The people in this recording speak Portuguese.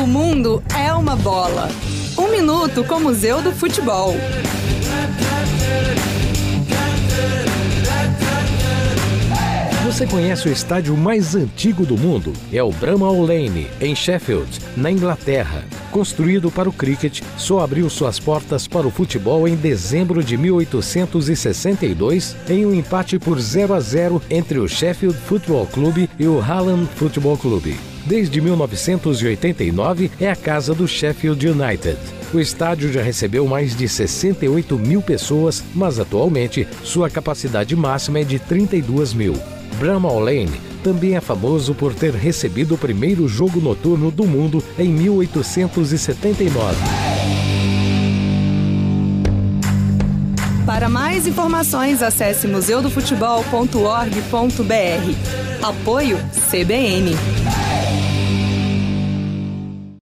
O mundo é uma bola. Um minuto com o Museu do Futebol. Você conhece o estádio mais antigo do mundo? É o Bramall Lane, em Sheffield, na Inglaterra. Construído para o cricket, só abriu suas portas para o futebol em dezembro de 1862, em um empate por 0 a 0 entre o Sheffield Football Club e o Hallam Football Club. Desde 1989 é a casa do Sheffield United. O estádio já recebeu mais de 68 mil pessoas, mas atualmente sua capacidade máxima é de 32 mil. Bramall Lane também é famoso por ter recebido o primeiro jogo noturno do mundo em 1879. Para mais informações, acesse museudofutebol.org.br. Apoio CBN.